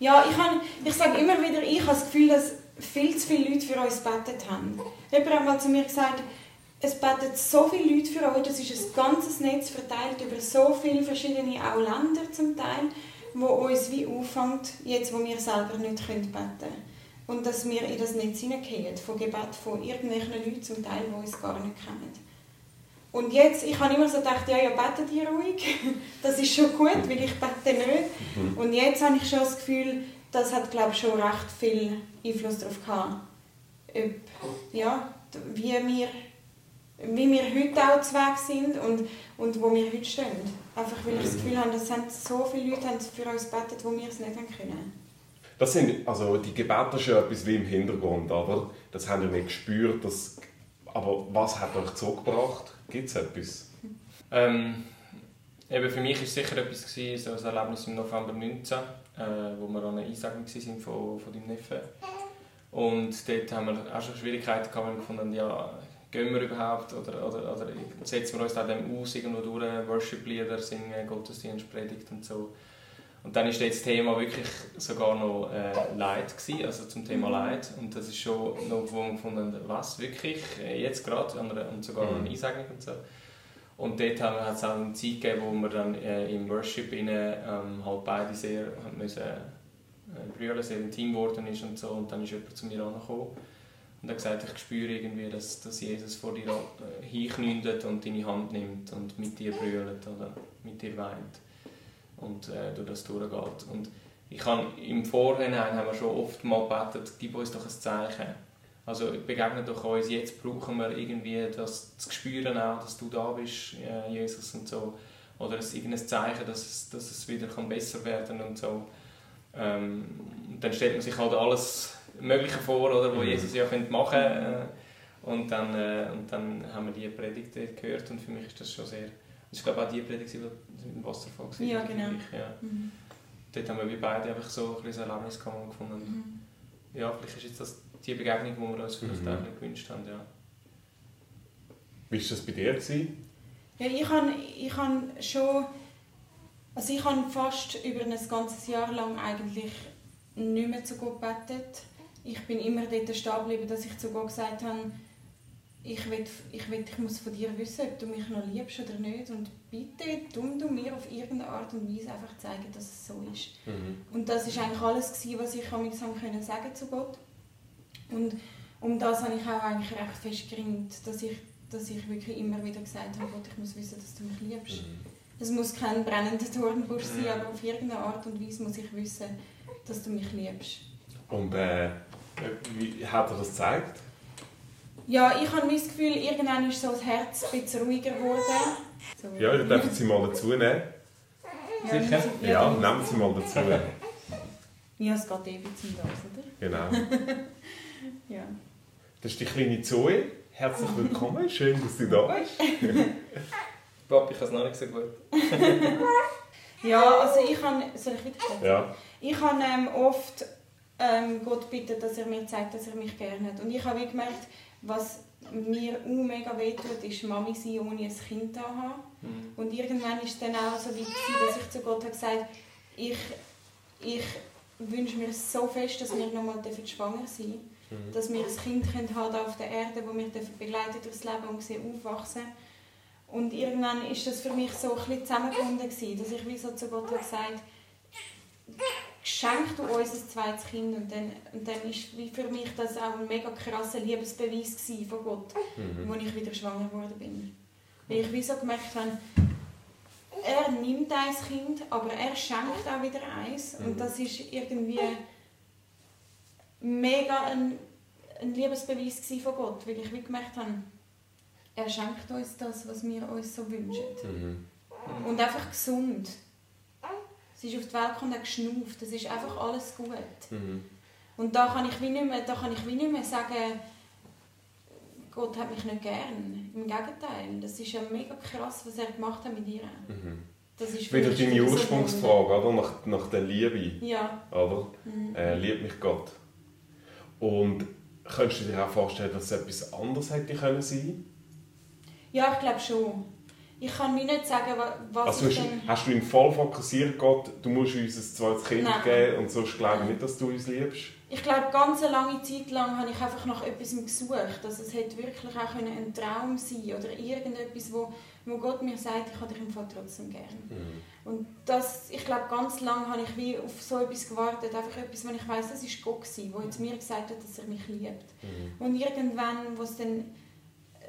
Ja, ich, ich sage immer wieder, ich habe das Gefühl, dass viel zu viele Leute für uns gebetet haben. Jemand hat mal zu mir gesagt, es beten so viele Leute für euch, das ist ein ganzes Netz verteilt über so viele verschiedene auch Länder zum Teil, wo uns wie auffängt, jetzt wo wir selber nicht beten können. Und dass wir in das Netz hineingehen, von Gebet von irgendwelchen Leuten zum Teil, die uns gar nicht kennen. Und jetzt, ich habe immer so gedacht, ja, ja, betet ihr ruhig. Das ist schon gut, weil ich bete nicht. Mhm. Und jetzt habe ich schon das Gefühl, das hat, glaube ich, schon recht viel Einfluss darauf gehabt. Ob, ja, wie wir, wie wir heute auch zu Weg sind und, und wo wir heute stehen. Einfach weil ich das. Gefühl habe, dass so viele Leute haben für uns gebetet, wo wir es nicht haben können. Das sind, also die Gebete ist ja etwas wie im Hintergrund, oder? Das haben wir nicht gespürt. Das, aber was hat euch zurückgebracht? Gibt es etwas? Ähm, eben für mich war es sicher etwas, gewesen, so ein Erlebnis im November 2019, äh, wo wir an einer Einsagung waren von, von deinem Neffen. Und dort haben wir auch schon Schwierigkeiten gehabt, weil wir gefunden ja, gehen wir überhaupt oder, oder, oder setzen wir uns da dem aus, irgendwo durch, Worship-Lieder singen, Gottesdienst, Predigt und so. Und dann ist das Thema wirklich sogar noch äh, Leid gewesen, also zum Thema mhm. Leid. Und das ist schon noch, wo wir gefunden was, wirklich, äh, jetzt gerade, und sogar noch eine mhm. Einsegnung und so. Und dort hat es auch eine Zeit gegeben, wo wir dann äh, im Worship rein, ähm, halt beide sehr müssen, äh, brüllen, sehr intim geworden ist und so. Und dann ist jemand zu mir angekommen und hat gesagt, ich spüre irgendwie, dass, dass Jesus vor dir äh, hinknündet und deine Hand nimmt und mit dir brüllt oder mit dir weint und äh, durch das durchgeht. Und ich kann, Im Vorhinein haben wir schon oft mal gebetet, gib uns doch ein Zeichen. Also begegne doch uns, jetzt brauchen wir irgendwie das zu spüren auch, dass du da bist, äh, Jesus und so. Oder es irgendein Zeichen, dass es, dass es wieder kann besser werden und so. Ähm, dann stellt man sich halt alles Mögliche vor, oder, was mhm. Jesus ja machen könnte. Äh, und, dann, äh, und dann haben wir die Predigt gehört und für mich ist das schon sehr das war glaube ich auch die Predigt, die im Wasserfall war. Ja, genau. Ja. Mhm. Dort haben wir beide einfach so ein bisschen Erlebnis gefunden. Mhm. Ja, vielleicht ist jetzt das die Begegnung, die wir uns vielleicht mhm. auch gewünscht haben. Ja. Wie war das bei dir? Gewesen? Ja, ich habe ich hab schon... Also ich habe fast über ein ganzes Jahr lang eigentlich nicht mehr zu Gott gebetet. Ich bin immer dort stehen geblieben, dass ich zu Gott gesagt habe, ich, will, ich, will, ich muss von dir wissen, ob du mich noch liebst oder nicht. Und bitte tun du mir auf irgendeine Art und Weise einfach zeigen, dass es so ist. Mhm. Und das war eigentlich alles, gewesen, was ich am können sagen zu Gott. Und um das habe ich auch eigentlich recht fest geringt, dass ich, dass ich wirklich immer wieder gesagt habe, Gott, ich muss wissen, dass du mich liebst. Mhm. Es muss kein brennender Dornbusch sein, aber auf irgendeine Art und Weise muss ich wissen, dass du mich liebst. Und äh, wie hat er das gezeigt? Ja, ich habe das Gefühl, irgendwann ist so das Herz ein bisschen ruhiger geworden. So. Ja, dann dürfen Sie mal dazu nehmen. Sicher? Ja, ja nehmen Sie mal dazu. ja, es geht ewig zum das, oder? Genau. ja. Das ist die kleine Zoe. Herzlich willkommen, schön, dass du da bist. Papi, ich kann es noch nicht so gut. ja, also ich habe... Soll ich wieder Ja. Ich habe ähm, oft ähm, Gott bitten, dass er mir zeigt, dass er mich gerne hat. Und ich habe gemerkt, was mir auch mega wehtut, ist Mami sein, ohne ein Kind zu haben. Mhm. Und irgendwann ist es dann auch so weit, dass ich zu Gott habe gesagt ich, ich wünsche mir so fest, dass wir nochmal schwanger sein dürfen. Mhm. Dass wir ein Kind haben haben auf der Erde, das wir begleiten durchs Leben und sehen aufwachsen. Und irgendwann war das für mich so ein bisschen zusammengebunden, dass ich wie so zu Gott habe gesagt schenk du uns ein zweites Kind. Und dann, und dann ist wie für mich das auch ein mega krasser Liebesbeweis von Gott, mhm. als ich wieder schwanger geworden bin. Weil ich wie so gemerkt habe, er nimmt ein Kind, aber er schenkt auch wieder eins. Mhm. Und das ist irgendwie mega ein, ein Liebesbeweis von Gott, weil ich wie gemerkt habe, er schenkt uns das, was wir uns so wünschen. Mhm. Und einfach gesund. Sie ist auf die Welt gekommen und geschnauft. Das ist einfach alles gut. Mhm. Und da kann, ich wie nicht mehr, da kann ich wie nicht mehr sagen, Gott hat mich nicht gern. Im Gegenteil. Das ist ja mega krass, was er gemacht hat mit ihr. Mhm. Das ist Wieder deine Ursprungsfrage, oder? Nach, nach der Liebe. Ja. Oder? Mhm. Äh, liebt mich Gott. Und könntest du dir auch vorstellen, dass es etwas anderes hätte sein können? Ja, ich glaube schon. Ich kann mir nicht sagen, was also ich hast, hast du ihn voll fokussiert, Gott, du musst uns ein zweites Kind Nein. geben und sonst glaube ich nicht, dass du uns liebst? Ich glaube, ganz eine lange Zeit lang habe ich einfach nach etwas gesucht. Also es hätte wirklich auch ein Traum sein oder irgendetwas, wo, wo Gott mir sagt, ich habe dich im Fall trotzdem gern. Mhm. Und das, ich glaube, ganz lange habe ich wie auf so etwas gewartet, einfach etwas, wo ich weiß, das ist Gott gewesen, wo jetzt mir gesagt hat, dass er mich liebt. Mhm. Und irgendwann, wo es dann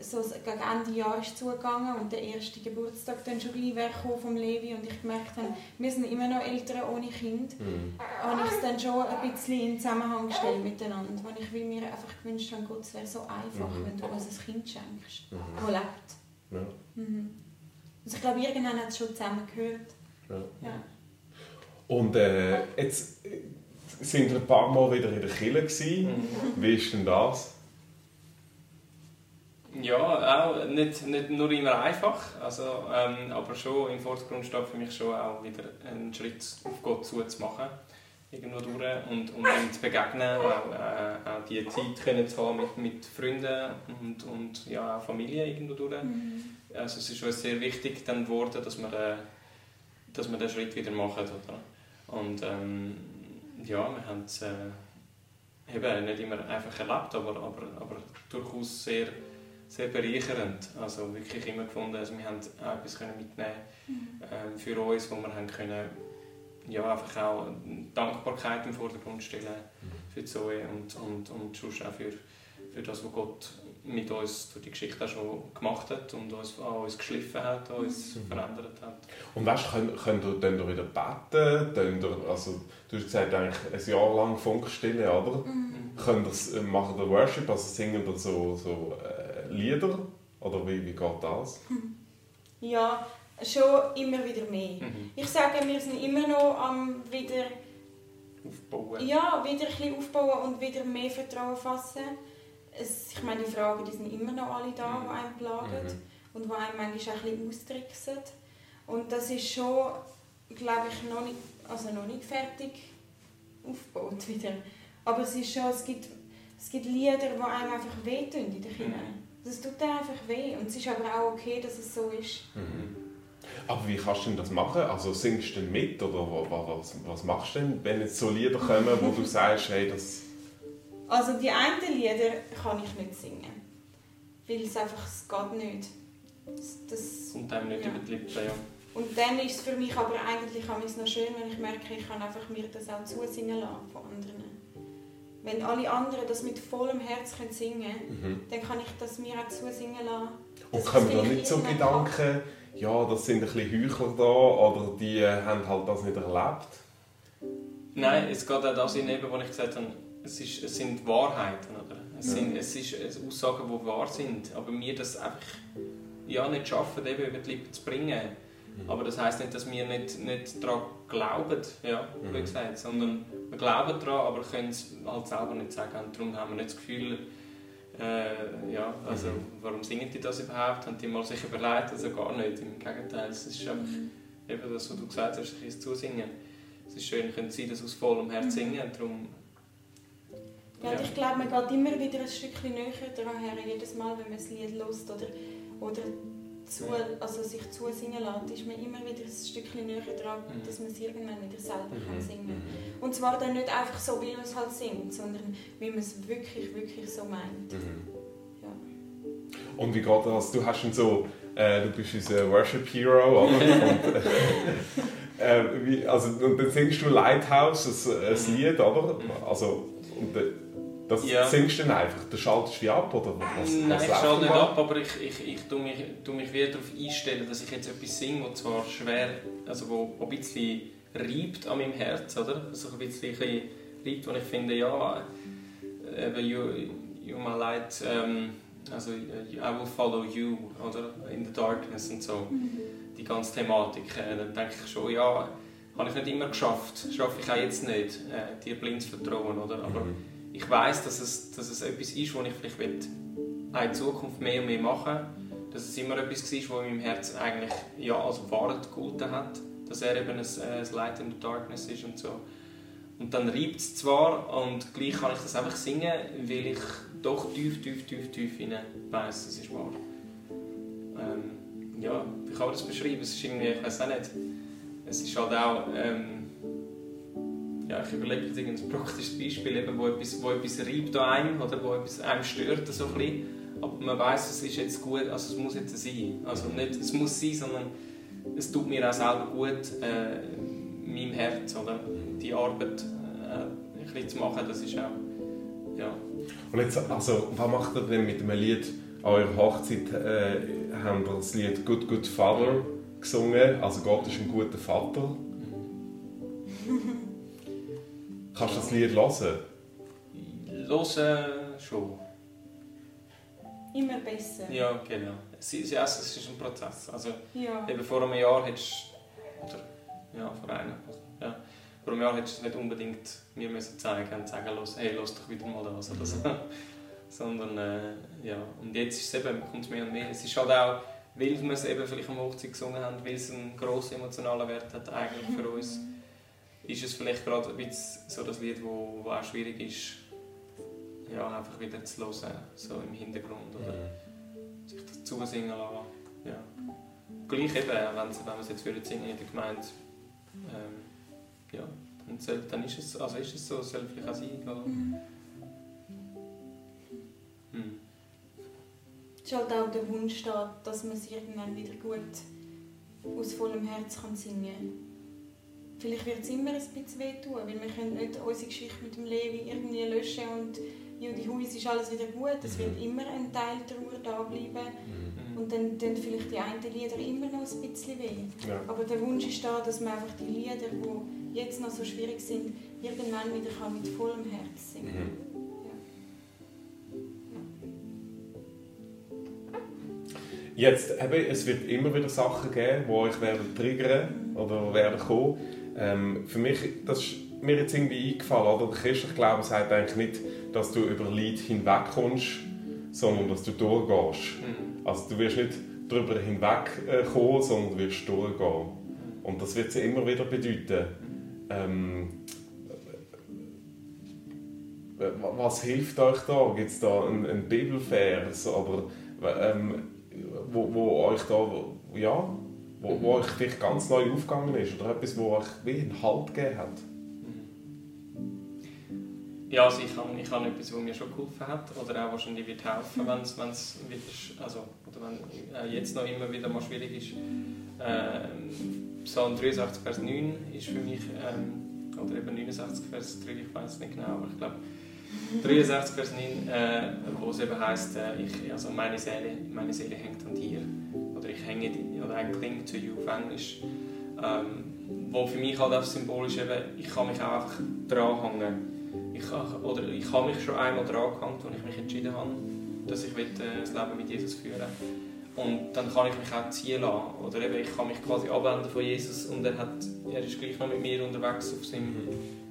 so gegen Ende Jahr ist zugegangen und der erste Geburtstag dann schon gleich vom Levi und ich gemerkt habe, wir sind immer noch Eltern ohne Kind, mhm. habe ich es dann schon ein bisschen in Zusammenhang gestellt miteinander, weil ich mir einfach gewünscht habe, Gott, es wäre so einfach, mhm. wenn du uns ein Kind schenkst, mhm. das lebt. Ja. Mhm. Also ich glaube, irgendwann hat es schon zusammengehört. Ja. ja. Und äh, jetzt äh, sind wir ein paar Mal wieder in der Kirche. Mhm. Wie ist denn das? Ja, auch nicht, nicht nur immer einfach, also, ähm, aber schon im Vordergrund steht für mich schon auch wieder einen Schritt auf Gott zuzumachen irgendwo durch und, und ihm zu begegnen, auch, äh, auch die Zeit können zu haben mit, mit Freunden und, und ja, auch Familie irgendwo durch. Mhm. Also es ist uns sehr wichtig dann geworden, dass wir, äh, dass wir den Schritt wieder machen. Oder? Und ähm, ja, wir haben es äh, eben nicht immer einfach erlebt, aber, aber, aber durchaus sehr sehr bereichernd. Also wirklich immer gefunden, also wir haben auch etwas mitnehmen mhm. ähm, für uns, wo wir haben können, ja, einfach auch Dankbarkeit im Vordergrund stellen für Zoe und, und, und sonst auch für, für das, was Gott mit uns durch die Geschichte auch schon gemacht hat und uns, an uns geschliffen hat, uns mhm. verändert hat. Und weißt du, könnt, könnt ihr dann wieder beten? Könnt ihr, also, du hast gesagt, eigentlich ein Jahr lang Funkstille, oder? Mhm. Könnt ihr, äh, machen ihr Worship, also singen ihr so, so äh, Lieder? Oder wie, wie geht das? Ja, schon immer wieder mehr. Mhm. Ich sage, wir sind immer noch am wieder aufbauen. Ja, wieder ein bisschen aufbauen und wieder mehr Vertrauen fassen es, ich meine, die Fragen die sind immer noch alle da, die einen plagen mhm. und die einem manchmal auch ein bisschen austricksen. Und das ist schon, glaube ich, noch nicht, also noch nicht fertig aufgebaut wieder. Aber es ist schon, es gibt, es gibt Lieder, die einem einfach wehtun in der Kinder. Das tut einem einfach weh und es ist aber auch okay, dass es so ist. Mhm. Aber wie kannst du denn das machen? Also singst du denn mit oder was, was machst du denn, wenn jetzt so Lieder kommen, wo du sagst, hey, das also die einen Lieder kann ich nicht singen. Weil es einfach, es geht nicht. Das, Kommt einem nicht ja. über die Lippen, ja. Und dann ist es für mich aber eigentlich noch schön, wenn ich merke, ich kann einfach mir das auch zusingen lassen von anderen. Wenn alle anderen das mit vollem Herz können singen können, mhm. dann kann ich das mir auch zusingen lassen. Und kommen da nicht so Gedanken, ja, das sind ein bisschen Heuchler da oder die haben halt das nicht erlebt? Nein, es geht auch das in, wo ich gesagt habe, es, ist, es sind Wahrheiten, oder? Es, ja. sind, es ist Aussagen, die wahr sind, aber wir das einfach ja, nicht schaffen, eben über die Lippen zu bringen. Mhm. Aber das heisst nicht, dass wir nicht, nicht daran glauben, ja, wie mhm. gesagt, sondern wir glauben daran, aber können es halt selber nicht sagen. Und darum haben wir nicht das Gefühl, äh, ja, also mhm. warum singen die das überhaupt? Haben die mal sich überlegt? Also gar nicht, im Gegenteil. Es ist einfach mhm. eben das, was du gesagt hast, ein Zusingen. Es ist schön, können sie das aus vollem Herzen mhm. singen, darum Ja, und ich glaube, man geht immer wieder ein Stückchen näher daran her, jedes Mal, wenn man das Lied hört oder, oder zu, also sich zusingen lässt, ist man immer wieder ein Stückchen näher dran, mhm. dass man es irgendwann wieder selber mhm. kann singen kann. Und zwar dann nicht einfach so, wie man es halt singt, sondern wie man es wirklich, wirklich so meint. Mhm. Ja. Und wie geht das? Du hast ihn so, äh, du bist unser Worship Hero, oder? und, äh, wie, also, und dann singst du Lighthouse, ein, ein Lied, oder? Also, und, das ja. singst du dann einfach, du schaltest wie ab oder was? Nein, was ich schalte nicht ab, aber ich, ich, ich tue mich, tue mich wieder darauf einstellen, dass ich jetzt etwas singe, das zwar schwer, also wo, wo ein bisschen reibt an meinem Herz, oder? Also ein bisschen, ein bisschen reibt, wo ich finde, ja, eben, you, you my light, ähm, also I will follow you, oder? In the darkness und so. Mhm. Die ganze Thematik, äh, dann denke ich schon, ja, habe ich nicht immer geschafft, schaffe ich auch jetzt nicht, äh, dir blind zu vertrauen, oder? Aber mhm ich weiß, dass es, dass es etwas ist, was ich vielleicht will, in Zukunft mehr und mehr machen will. Dass es immer etwas war, was in meinem Herzen eigentlich ja, als Wahrheit gehalten hat. Dass er eben ein, ein Light in the Darkness ist und so. Und dann reibt es zwar und gleich kann ich das einfach singen, weil ich doch tief, tief, tief, tief hinein weiss, es ist wahr. Ähm, ja, wie kann man das beschreiben? Es ist irgendwie, ich weiß auch nicht. Es ist halt auch... Ähm, ja, ich überlege jetzt ein praktisches Beispiel, eben, wo, etwas, wo etwas reibt an einem oder wo etwas einem stört. So ein bisschen. Aber man weiß, es ist jetzt gut, also es muss jetzt sein. Also nicht, es muss sein, sondern es tut mir auch selber gut, äh, meinem Herz, oder? die Arbeit äh, ein bisschen zu machen, das ist auch, ja. Und jetzt, also, was macht ihr denn mit dem Lied an eurer Hochzeit? Äh, haben wir das Lied «Good Good Father» gesungen, also Gott ist ein guter Vater. Kannst du das Lied hören? Hören schon. Immer besser. Ja, genau. Es ist, ja, es ist ein Prozess. Also, ja. eben vor einem Jahr hättest oder ja, vor einem, ja, vor einem Jahr hättest du nicht unbedingt mir müssen zeigen und sagen, los, hey, lass doch wieder mal das oder so. Sondern, äh, ja, und jetzt ist es eben, kommt es mehr und mehr. Es ist halt auch, weil wir es eben vielleicht am Hochzeit gesungen haben, weil es einen grossen emotionalen Wert hat eigentlich für uns ist es vielleicht gerade ein bisschen so das Lied, wo, wo auch schwierig ist, ja, einfach wieder zu hören, so im Hintergrund oder mhm. sich das zusingen lassen. Ja. Gleich eben, wenn, wenn wir es jetzt würden singen in der Gemeinde, ähm, ja, dann, soll, dann ist, es, also ist es so, soll vielleicht auch sein. Oder? Mhm. Hm. Es ist halt auch der Wunsch da, dass man es irgendwann wieder gut aus vollem Herz kann singen kann. Vielleicht wird es immer ein bisschen wehtun, weil wir können nicht unsere Geschichte mit dem Levi irgendwie löschen und Judy Huis ist alles wieder gut. Es wird mhm. immer ein Teil der Trauer da bleiben. Mhm. Und dann tun vielleicht die einen Lieder immer noch ein bisschen weh. Ja. Aber der Wunsch ist da, dass man einfach die Lieder, die jetzt noch so schwierig sind, irgendwann wieder kann mit vollem Herz singen mhm. Jetzt, eben, es wird immer wieder Sachen geben, die euch werden triggern oder werden kommen. Ähm, für mich, das ist mir jetzt irgendwie eingefallen, oder? Der christliche Glaube sagt eigentlich nicht, dass du über Leid hinwegkommst, sondern dass du durchgehst. Mhm. Also du wirst nicht darüber hinwegkommen, sondern du wirst durchgehen. Und das wird sie immer wieder bedeuten. Ähm, was hilft euch da? Gibt es da einen, einen Bibelvers, oder, ähm, wo, wo euch da ja, wo, wo euch vielleicht ganz neu aufgegangen ist oder etwas, wo euch wie einen Halt gegeben hat? Ja, also ich habe, ich habe etwas, was mir schon geholfen hat oder auch wahrscheinlich wird helfen, wenn es, wieder, also, oder wenn äh, jetzt noch immer wieder mal schwierig ist. Ähm, Psalm 83, Vers 9 ist für mich, ähm, oder eben 69, Vers 3, ich weiß nicht genau, aber ich glaube 63, Vers 9, äh, wo es eben heisst, äh, ich, also meine, Seele, meine Seele hängt an dir oder ich hänge oder I cling to you auf Englisch. Ähm, wo für mich halt auch symbolisch eben, ich kann mich auch einfach dranhängen. Ich, oder ich habe mich schon einmal dran gehangen, als ich mich entschieden habe, dass ich will, äh, das Leben mit Jesus führen Und dann kann ich mich auch ziehen lassen. Oder eben, ich kann mich quasi abwenden von Jesus und er, hat, er ist gleich noch mit mir unterwegs auf seinem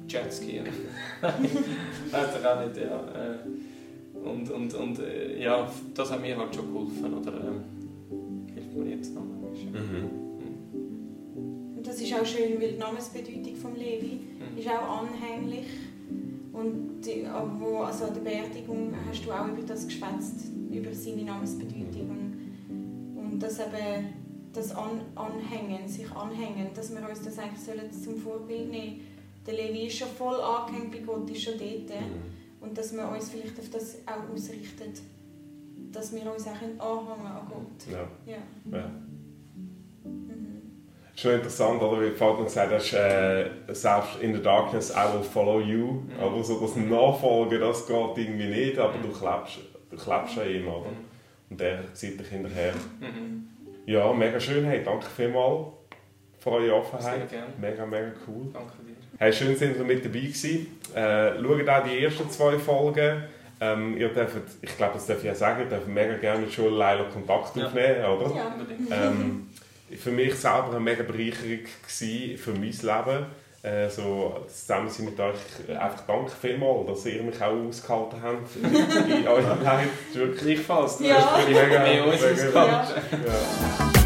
Jetski. Weiß doch auch nicht, ja. Äh, und, und, und äh, ja, das hat mir halt schon geholfen. Oder, ähm, man jetzt noch mhm. Und das ist auch schön, weil die Namensbedeutung von Levi mhm. ist auch anhänglich. Und die, wo, also an der Beerdigung hast du auch über das geschwätzt, über seine Namensbedeutung. Und, und das eben, das An Anhängen, sich anhängen, dass wir uns das eigentlich sollen zum Vorbild nehmen Der Levi ist schon voll angehängt bei Gott, ist schon dort. Mhm. Und dass wir uns vielleicht auf das auch ausrichten. Dass wir uns auch anhängen an Gott. Ja. ja. ja schon interessant, oder? Wie Vater gesagt hat, äh, selbst in der Darkness I will follow you. Mhm. Aber so das Nachfolgen, das geht irgendwie nicht, aber du klebst, du klebst an ihm, oder? Und der zieht dich hinterher. Mhm. Ja, mega schön. Hey, danke vielmals für eure Offenheit. Sehr gerne. Mega, mega cool. Danke dir. Hey, schön, dass ihr mit dabei gewesen. Äh, schaut auch die ersten zwei Folgen. Ähm, ihr dürft, ich glaube, das darf ich ja sagen, ihr dürft mega gerne mit Schule Leila Kontakt aufnehmen, ja. oder? Ja, unbedingt. Ähm, für mich selber eine mega Bereicherung gewesen für mein Leben. Äh, so, zusammen sind mit euch einfach danke vielmals, dass ihr mich auch ausgehalten habt in eurem Leid. Gleichfalls, du ja. hast mega, mega, mega, mega, mega, ja. ja.